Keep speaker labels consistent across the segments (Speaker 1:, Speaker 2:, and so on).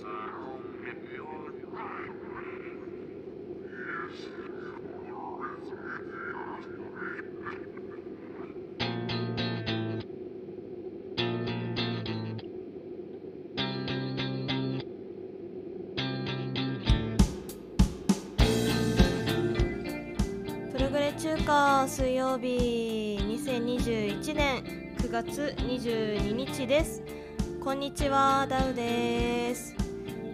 Speaker 1: プログレ中華水曜日2021年9月22日です。こんにちはダウです。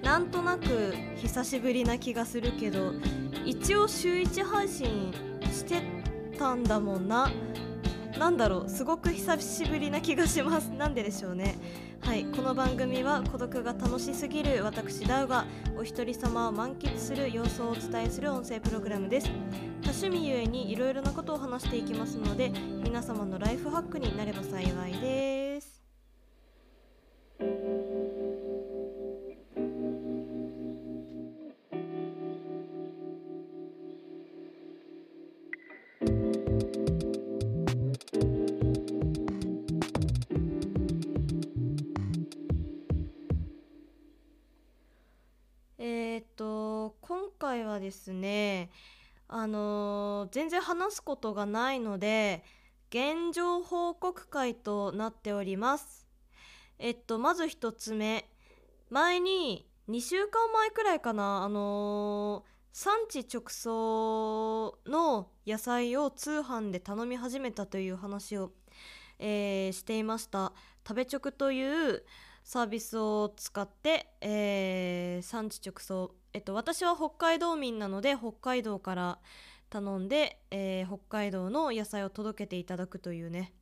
Speaker 1: なんとなく久しぶりな気がするけど一応週1配信してたんだもんな。なんだろうすごく久しぶりな気がします。なんででしょうね。はいこの番組は孤独が楽しすぎる私ダウがお一人様を満喫する様子をお伝えする音声プログラムです。多趣味ゆえにいろいろなことを話していきますので皆様のライフハックになれば幸いです。あのー全然話すことがないので現状報告会となっております。えっとまず一つ目。前に2週間前くらいかな。あのー産地直送の野菜を通販で頼み始めたという話を、えーしていました。食べ直というサービスを使って、えー産地直送えっと私は北海道民なので北海道から頼んで、えー北海道の野菜を届けていただくというね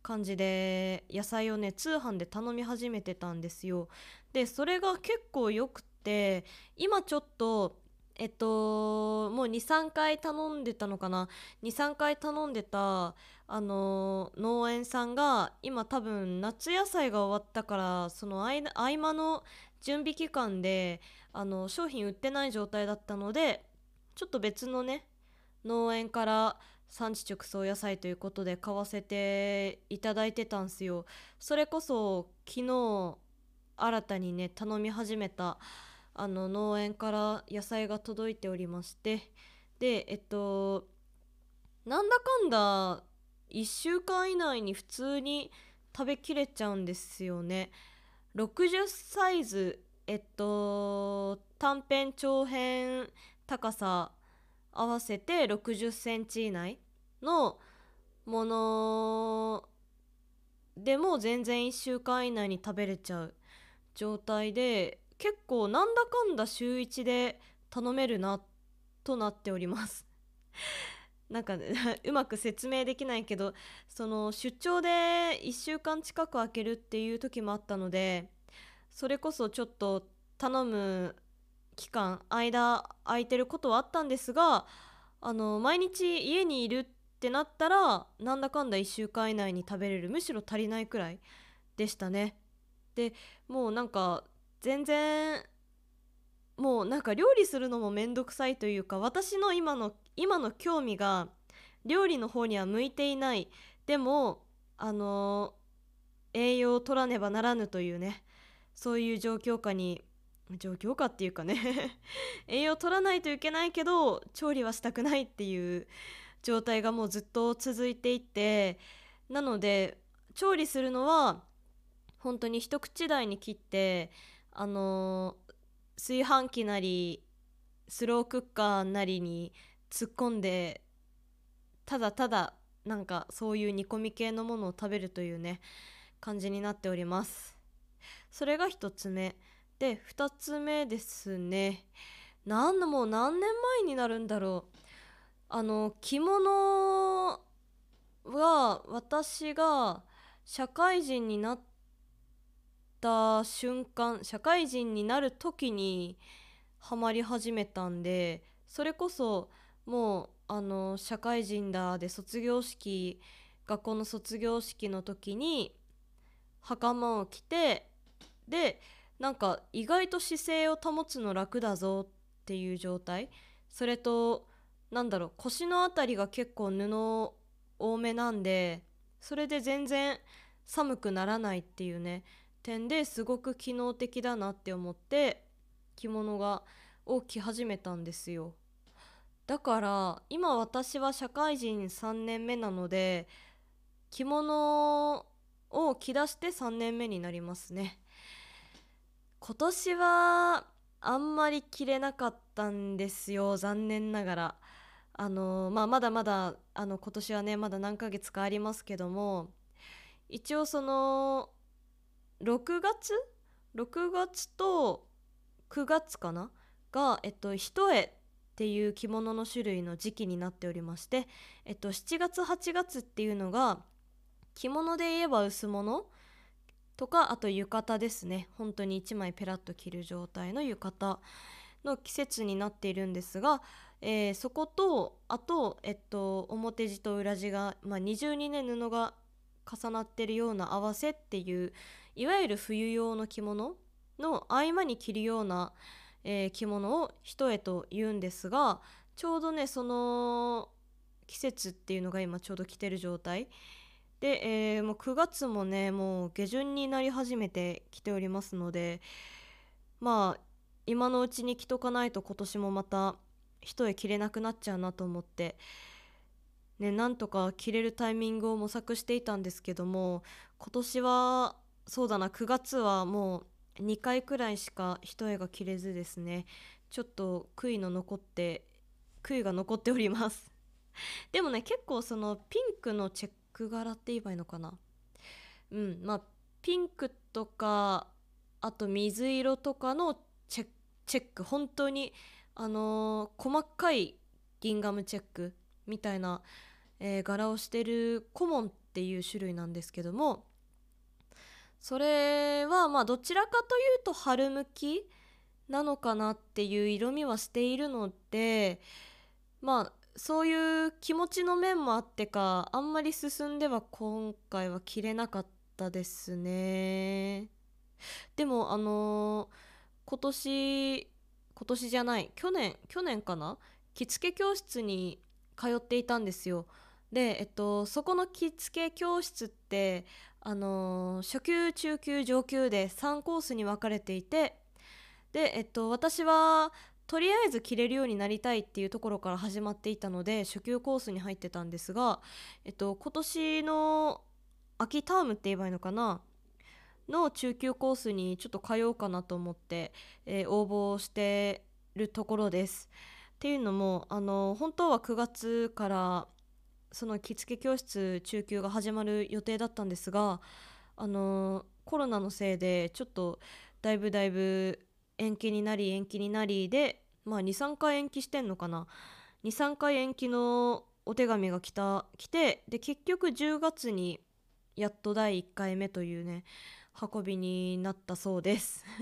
Speaker 1: 感じで野菜をね通販で頼み始めてたんですよ。でそれが結構よくって今ちょっとえっともう23回頼んでたのかな。23回頼んでたあの農園さんが今多分夏野菜が終わったからその合間の準備期間であの商品売ってない状態だったのでちょっと別のね農園から産地直送野菜ということで買わせていただいてたんすよ。それこそ昨日新たにね頼み始めたあの農園から野菜が届いておりまして。でえっとなんだかんだ1週間以内に普通に食べきれちゃうんですよね。60サイズえっと短辺長辺高さ合わせて60センチ以内のものでも全然1週間以内に食べれちゃう状態で結構なんだかんだ週1で頼めるなとなっております。なんか、ね、うまく説明できないけどその出張で1週間近く空けるっていう時もあったのでそれこそちょっと頼む期間間空いてることはあったんですがあの毎日家にいるってなったらなんだかんだ1週間以内に食べれるむしろ足りないくらいでしたね。でもうなんか全然もうなんか料理するのもめんどくさいというか私の今の今の興味が料理の方には向いていない。でもあの栄養を取らねばならぬというねそういう状況下に状況下っていうかね 栄養取らないといけないけど調理はしたくないっていう状態がもうずっと続いていてなので調理するのは本当に一口大に切ってあの炊飯器なりスロークッカーなりに突っ込んでただただなんかそういう煮込み系のものを食べるというね感じになっております。それが一つ目。で二つ目ですね。なんだもう何年前になるんだろう。あの着物は私が社会人になった瞬間社会人になる時にハマり始めたんでそれこそもうあの社会人だで卒業式学校の卒業式の時に袴を着てでなんか意外と姿勢を保つの楽だぞっていう状態。それとなんだろう腰の辺りが結構布多めなんでそれで全然寒くならないっていうね点ですごく機能的だなって思って着物がを着始めたんですよ。だから今私は社会人3年目なので着物を着出して3年目になりますね。今年はあんまり着れなかったんですよ残念ながら。あのまあまだまだあの今年はねまだ何ヶ月かありますけども一応その6月？6月と9月かな？が、えっと、一重っていう着物の種類の時期になっておりまして、えっと、7月8月っていうのが着物で言えば薄物とかあと浴衣ですね。本当に1枚ペラッと着る状態の浴衣の季節になっているんですが、えー、そことあと、えっと、表地と裏地が、まあ、二重にね布が重なってるような合わせっていういわゆる冬用の着物の合間に着るような、えー、着物を一重と言うんですがちょうどねその季節っていうのが今ちょうど着てる状態で、えー、もう9月もねもう下旬になり始めてきておりますのでまあ今のうちに着とかないと今年もまた一重着れなくなっちゃうなと思ってねなんとか着れるタイミングを模索していたんですけども今年はそうだな9月はもう2回くらいしか一重が着れずですね。ちょっと悔いの残って悔いが残っております。でもね結構そのピンクのチェック柄って言えばいいのかな？うんまあピンクとかあと水色とかのチェック。本当にあのー、細かいギンガムチェックみたいな、えー、柄をしてるコモンっていう種類なんですけどもそれはまあどちらかというと春向きなのかなっていう色味はしているのでまあそういう気持ちの面もあってかあんまり進んでは今回は着れなかったですね。でもあのー、今年今年じゃない去年去年かな？着付け教室に通っていたんですよ。で、えっと、そこの着付け教室ってあのー、初級中級上級で3コースに分かれていてで、えっと、私はとりあえず着れるようになりたいっていうところから始まっていたので初級コースに入ってたんですが、えっと、今年の秋タームって言えばいいのかな？の中級コースにちょっと通おうかなと思って、えー、応募してるところです。っていうのもあの本当は9月からその着付け教室中級が始まる予定だったんですがあのコロナのせいでちょっとだいぶだいぶ延期になり延期になりでまあ23回延期してんのかな。23回延期のお手紙が来た来てで結局10月にやっと第1回目というね運びになったそうです。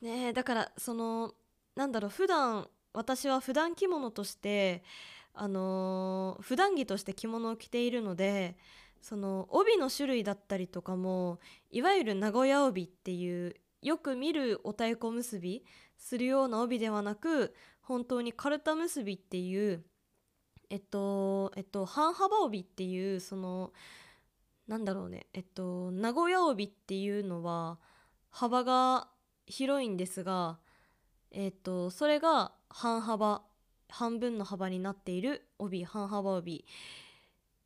Speaker 1: ねだからそのなんだろう普段私は普段着物としてあのー、普段着として着物を着ているのでその帯の種類だったりとかもいわゆる名古屋帯っていうよく見るお太鼓結びするような帯ではなく本当にカルタ結びっていうえっとえっと半幅帯っていうそのなんだろうねえっと名古屋帯っていうのは幅が広いんですがえっとそれが半幅半分の幅になっている帯半幅帯。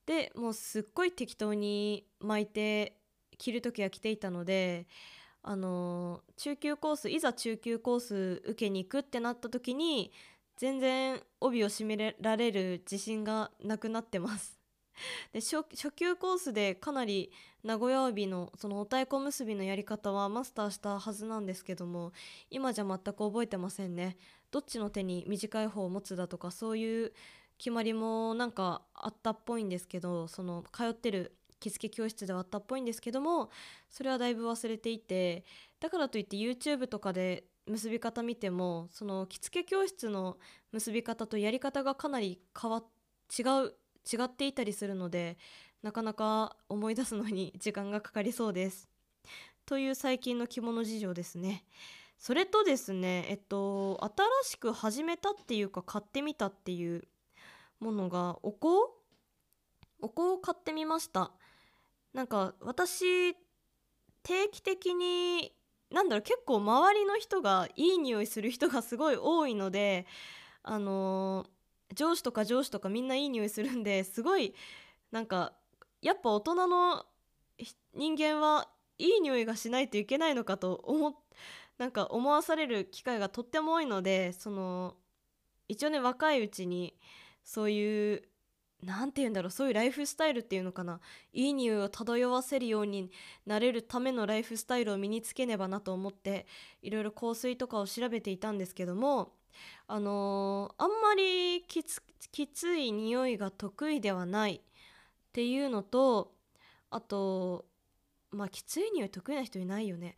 Speaker 1: でもうすっごい適当に巻いて着る時は着ていたのであの中級コースいざ中級コース受けに行くってなった時に全然帯を締められる自信がなくなってます。で初級コースでかなり名古屋帯のそのお太鼓結びのやり方はマスターしたはずなんですけども今じゃ全く覚えてませんね。どっちの手に短い方を持つだとかそういう決まりもなんかあったっぽいんですけどその通ってる着付け教室ではあったっぽいんですけどもそれはだいぶ忘れていてだからといって YouTube とかで結び方見てもその着付け教室の結び方とやり方がかなり変わ違う違っていたりするのでなかなか思い出すのに時間がかかりそうです。という最近の着物事情ですね。それとですねえっと新しく始めたっていうか買ってみたっていうものがお香？お香を買ってみましたなんか私定期的になんだろう結構周りの人がいい匂いする人がすごい多いのであのー、上司とか上司とかみんないい匂いするんですごいなんかやっぱ大人の人間はいい匂いがしないといけないのかと思なんか思わされる機会がとっても多いのでその一応ね若いうちにそういう何て言うんだろうそういうライフスタイルっていうのかな。いい匂いを漂わせるようになれるためのライフスタイルを身につけねばなと思っていろいろ香水とかを調べていたんですけどもあのー、あんまりきつきつい匂いが得意ではないっていうのとあとまあきつい匂い得意な人いないよね。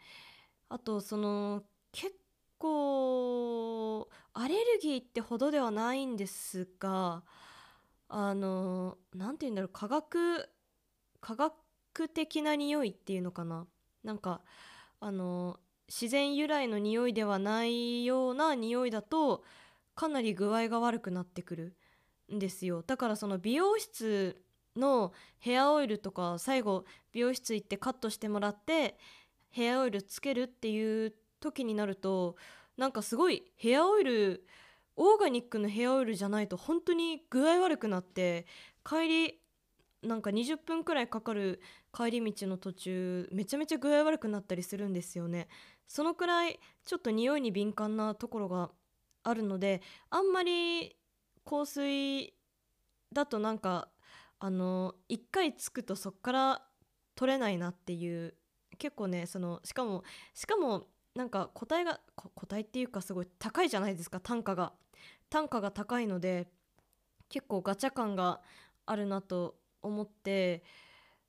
Speaker 1: あとその結構アレルギーってほどではないんですがあの何て言うんだろう科学科学的な匂いっていうのかな？なんかあの自然由来の匂いではないような匂いだとかなり具合が悪くなってくるんですよ。だからその美容室のヘアオイルとか最後美容室行ってカットしてもらってヘアオイルつけるっていう時になるとなんかすごいヘアオイルオーガニックのヘアオイルじゃないと本当に具合悪くなって帰りなんか20分くらいかかる帰り道の途中めちゃめちゃ具合悪くなったりするんですよね。そのくらいちょっと匂いに敏感なところがあるのであんまり香水だとなんかあの1回つくとそっから取れないなっていう結構ねそのしかもしかもなんか個体が個体っていうかすごい高いじゃないですか単価が。単価が高いので結構ガチャ感があるなと思って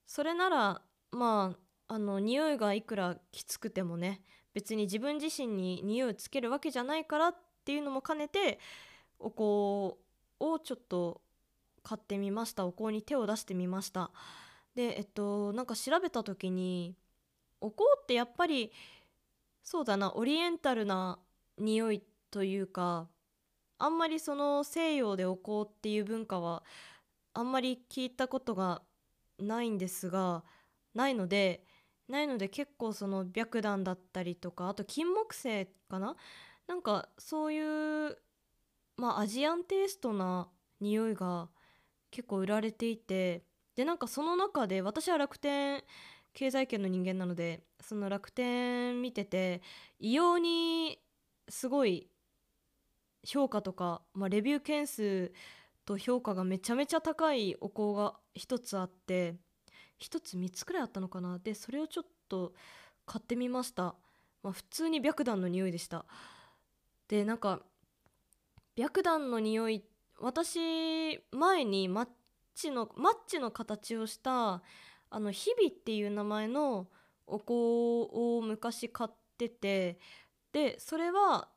Speaker 1: それならまああの匂いがいくらきつくてもね別に自分自身に匂いをつけるわけじゃないからっていうのも兼ねてお香をちょっと買ってみました。お香に手を出してみました。でえっとなんか調べた時にお香ってやっぱりそうだなオリエンタルな匂いというかあんまりその西洋でお香っていう文化はあんまり聞いたことがないんですがないのでないので結構その白檀だったりとかあと金木犀かな？なんかそういうまあアジアンテイストな匂いが結構売られていてでなんかその中で私は楽天経済圏の人間なのでその楽天見てて異様にすごい評価とか、まあ、レビュー件数と評価がめちゃめちゃ高いお香が1つあって1つ3つくらいあったのかな？でそれをちょっと買ってみました、まあ、普通に白檀の匂いでした。でなんか白檀の匂い私前にマッチのマッチの形をしたあの日々っていう名前のお香を昔買っててでそれは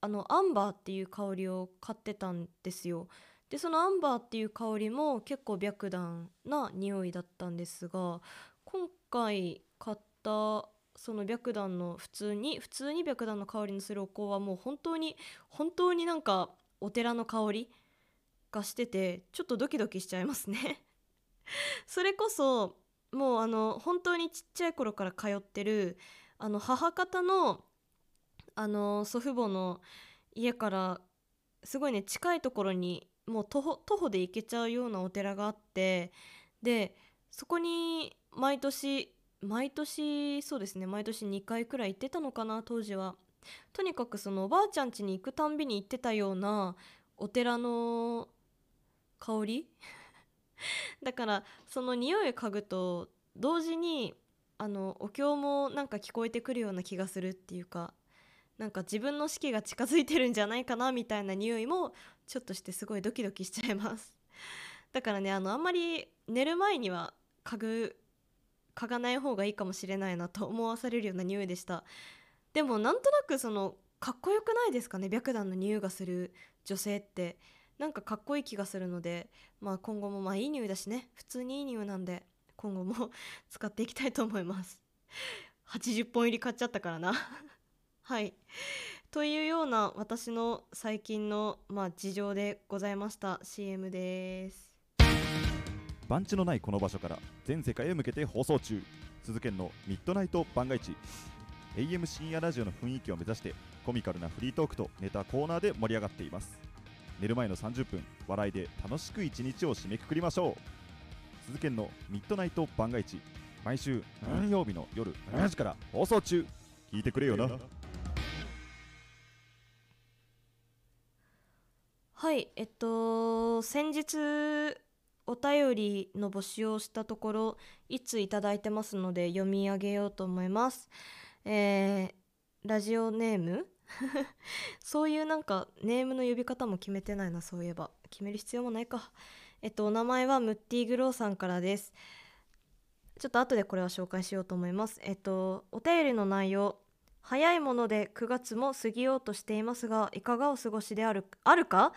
Speaker 1: あのアンバーっていう香りを買ってたんですよ。でそのアンバーっていう香りも結構白檀な匂いだったんですが今回買ったその白檀の普通に普通に白檀の香りのするお香はもう本当に本当になんかお寺の香りがしててちょっとドキドキしちゃいますね。それこそもうあの本当にちっちゃい頃から通ってるあの母方のあの祖父母の家からすごいね近いところにもう徒歩徒歩で行けちゃうようなお寺があってでそこに毎年毎年そうですね毎年2回くらい行ってたのかな当時は。とにかくそのおばあちゃん家に行くたんびに行ってたようなお寺の香り？だからその匂いを嗅ぐと同時にあのお経もなんか聞こえてくるような気がするっていうか。なんか自分の死期が近づいてるんじゃないかなみたいな匂いもちょっとしてすごいドキドキしちゃいます。だからねあのあんまり寝る前には嗅ぐ嗅がない方がいいかもしれないなと思わされるような匂いでした。でもなんとなくそのかっこよくないですかね？白檀の匂いがする女性って。なんかかっこいい気がするのでまあ今後もまあいい匂いだしね。普通にいい匂いなんで今後も 使っていきたいと思います。80本入り買っちゃったからな。はい。というような私の最近の、まあ、事情でございました。CM です。
Speaker 2: 番地のないこの場所から全世界へ向けて放送中。鈴研のミッドナイト番外地 AM 深夜ラジオの雰囲気を目指してコミカルなフリートークとネタコーナーで盛り上がっています。寝る前の30分笑いで楽しく一日を締めくくりましょう。鈴研のミッドナイト番外地毎週何曜日の夜7時から放送中。聞いてくれよな。
Speaker 1: はいえっと先日お便りの募集をしたところいついただいてますので読み上げようと思います。えー、ラジオネーム？そういうなんかネームの呼び方も決めてないなそういえば。決める必要もないか。えっとお名前はムッティグローさんからです。ちょっと後でこれは紹介しようと思います。えっとお便りの内容早いもので9月も過ぎようとしていますがいかがお過ごしであるあるか？ん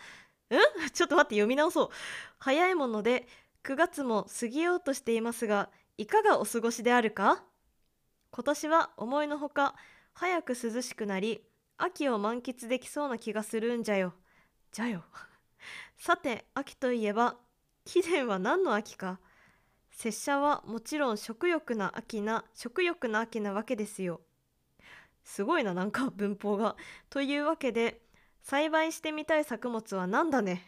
Speaker 1: ちょっと待って読み直そう。早いもので9月も過ぎようとしていますがいかがお過ごしであるか？今年は思いのほか早く涼しくなり秋を満喫できそうな気がするんじゃよ。じゃよ。さて秋といえば貴殿は何の秋か？拙者はもちろん食欲な秋な食欲な秋なわけですよ。すごいななんか文法が。というわけで栽培してみたい作物は何だね。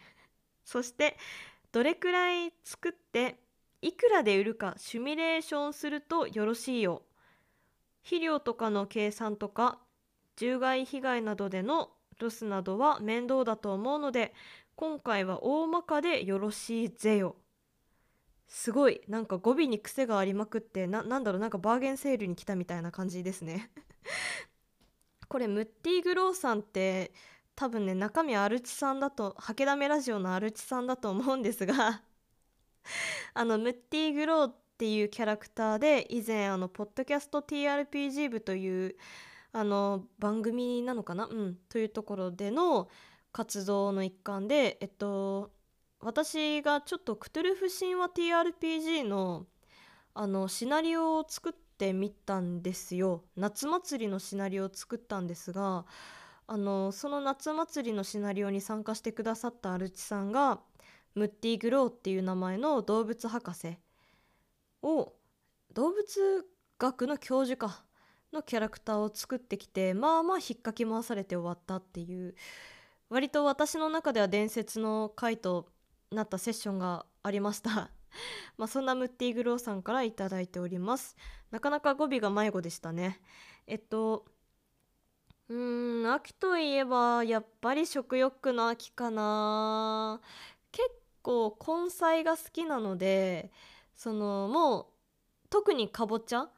Speaker 1: そしてどれくらい作っていくらで売るかシミュレーションするとよろしいよ。肥料とかの計算とか獣害被害などでのロスなどは面倒だと思うので今回は大まかでよろしいぜよ。すごいなんか語尾に癖がありまくってななんだろうなんかバーゲンセールに来たみたいな感じですね。これムッティグローさんって多分ね中身アルチさんだとハケダメラジオのアルチさんだと思うんですが あのムッティグローっていうキャラクターで以前あのポッドキャスト TRPG 部というあの番組なのかな？うん。というところでの活動の一環でえっと私がちょっとクトゥルフ神話 TRPG のあのシナリオを作っってみたんですよ。夏祭りのシナリオを作ったんですがあのその夏祭りのシナリオに参加してくださったアルチさんがムッティ・グローっていう名前の動物博士を動物学の教授かのキャラクターを作ってきてまあまあ引っかき回されて終わったっていう割と私の中では伝説の回となったセッションがありました。まあそんなムッティグローさんから頂いております。なかなか語尾が迷子でしたね。えっとうん秋といえばやっぱり食欲の秋かな。結構根菜が好きなのでそのもう特にかぼちゃ？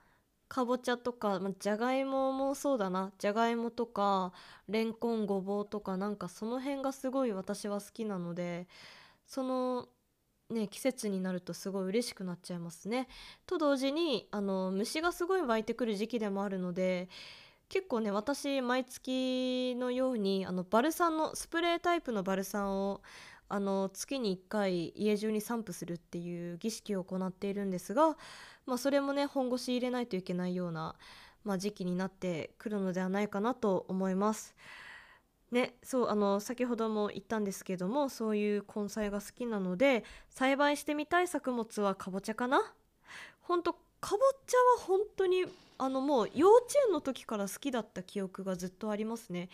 Speaker 1: かぼちゃとか、ま、じゃがいももそうだな。じゃがいもとかれんこんごぼうとかなんかその辺がすごい私は好きなのでそのね季節になるとすごい嬉しくなっちゃいますね。と同時にあの虫がすごい湧いてくる時期でもあるので結構ね私毎月のようにあのバルサンのスプレータイプのバルサンをあの月に1回家中に散布するっていう儀式を行っているんですが、まあ、それもね本腰入れないといけないような、まあ、時期になってくるのではないかなと思います。ね、そうあの先ほども言ったんですけどもそういう根菜が好きなので栽培してみたい作物はかぼちゃかな？ほんとかぼちゃは本当にあのもう幼稚園の時から好きだった記憶がずっとありますね。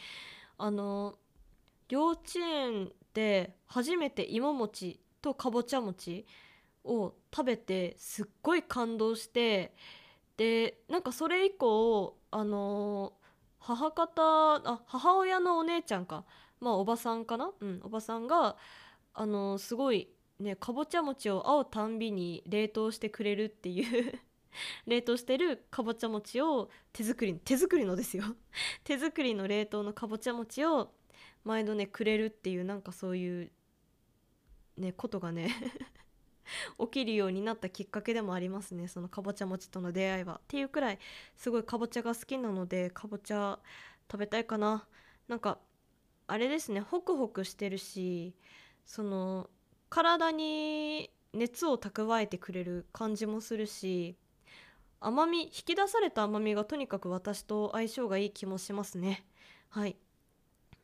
Speaker 1: あの幼稚園で初めて芋餅とかぼちゃ餅を食べてすっごい感動してでなんかそれ以降あの母方あ母親のお姉ちゃんか。まあおばさんかな？うんおばさんがあのすごいねかぼちゃ餅を会うたんびに冷凍してくれるっていう 冷凍してるかぼちゃ餅を手作り手作りのですよ。手作りの冷凍のかぼちゃ餅を毎度ねくれるっていうなんかそういうねことがね 起きるようになったきっかけでもありますね。そのかぼちゃ餅との出会いは。っていうくらいすごいかぼちゃが好きなのでかぼちゃ食べたいかな。なんかあれですね。ホクホクしてるしその体に熱を蓄えてくれる感じもするし甘み引き出された甘みがとにかく私と相性がいい気もしますね。はい。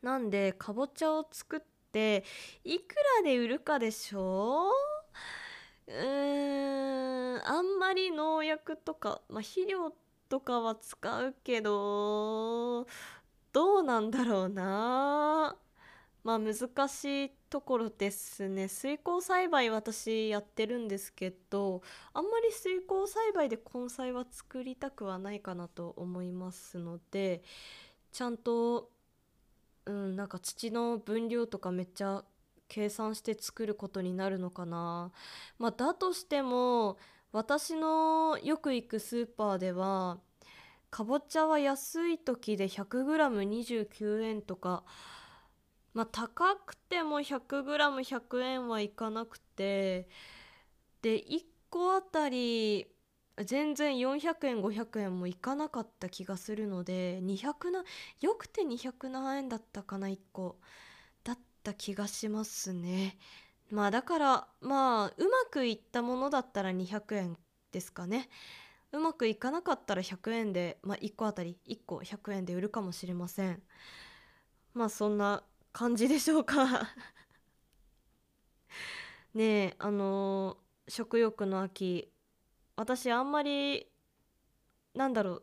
Speaker 1: なんでかぼちゃを作っていくらで売るかでしょう？ーんあんまり農薬とか、まあ、肥料とかは使うけどどうなんだろうな。まあ難しいところですね。水耕栽培私やってるんですけどあんまり水耕栽培で根菜は作りたくはないかなと思いますのでちゃんとうんなんか土の分量とかめっちゃ計算して作ることになるのかな。まあだとしても私のよく行くスーパーではかぼちゃは安い時で 100g29 円とかまあ高くても 100g100 円はいかなくてで1個あたり全然400円500円もいかなかった気がするので200なよくて200何円だったかな1個った気がしますね。まあだからまあうまくいったものだったら200円ですかね。うまくいかなかったら100円で、まあ、1個あたり1個100円で売るかもしれません。まあそんな感じでしょうか。ねえあのー食欲の秋私あんまりなんだろ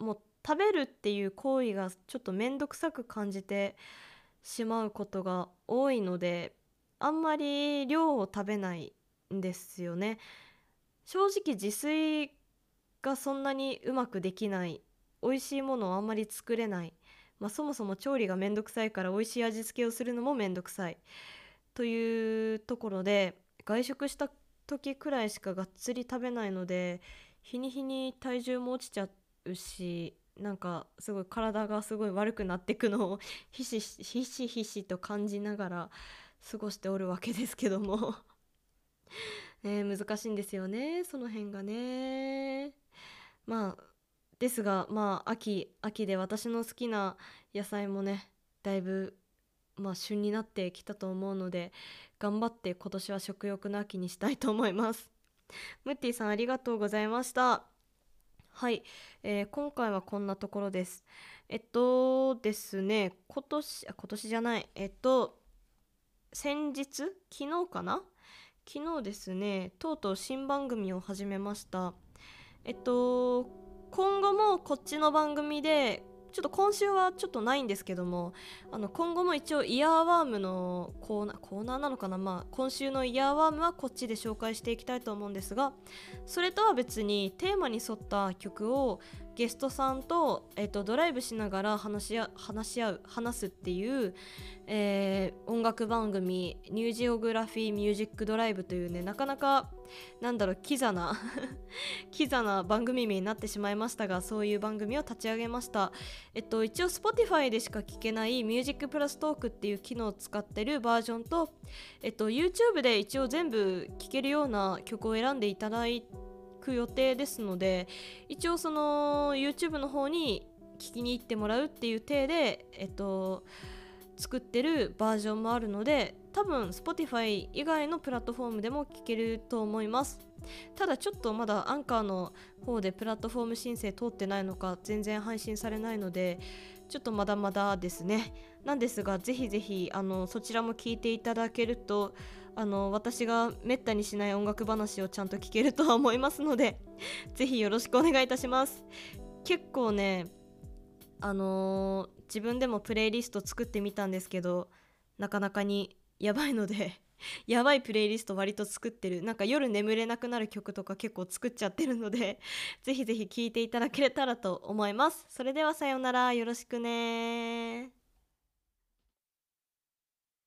Speaker 1: うもう食べるっていう行為がちょっと面倒くさく感じてしまうことが多いのであんまり量を食べないんですよね。正直自炊がそんなにうまくできない。美味しいものをあんまり作れない、まあ、そもそも調理がめんどくさいから美味しい味付けをするのもめんどくさい。というところで外食した時くらいしかがっつり食べないので日に日に体重も落ちちゃうしなんかすごい体がすごい悪くなっていくのを ひしひしひしと感じながら過ごしておるわけですけども。ね、難しいんですよねその辺がね。まあですがまあ秋秋で私の好きな野菜もねだいぶまあ旬になってきたと思うので頑張って今年は食欲の秋にしたいと思います。ムッティさんありがとうございました。はい、えー今回はこんなところです。えっとですね今年あ今年じゃない。えっと先日？昨日かな？昨日ですねとうとう新番組を始めました。えっと今後もこっちの番組でちょっと今週はちょっとないんですけどもあの今後も一応イヤーワームのコーナーコーナーなのかな？まあ今週のイヤーワームはこっちで紹介していきたいと思うんですがそれとは別にテーマに沿った曲をゲストさんと,、えっとドライブしながら話し合話し合う話すっていう、えー音楽番組「ニュージオグラフィー・ミュージック・ドライブ」というねなかなかなんだろうキザな キザな番組名になってしまいましたがそういう番組を立ち上げました。えっと一応 Spotify でしか聞けない「ミュージックプラストークっていう機能を使ってるバージョンと、えっと、YouTube で一応全部聴けるような曲を選んでいただいてく予定ですので一応その YouTube の方に聞きに行ってもらうっていう体でえっと作ってるバージョンもあるので多分 Spotify 以外のプラットフォームでも聞けると思います。ただちょっとまだアンカーの方でプラットフォーム申請通ってないのか全然配信されないのでちょっとまだまだですね。なんですがぜひぜひあのそちらも聞いていただけるとあの私がめったにしない音楽話をちゃんと聞けるとは思いますので ぜひよろしくお願いいたします。結構ねあのー自分でもプレイリスト作ってみたんですけどなかなかにやばいので やばいプレイリスト割と作ってる。なんか夜眠れなくなる曲とか結構作っちゃってるので ぜひぜひ聴いていただけたらと思います。それではさようなら。よろしくね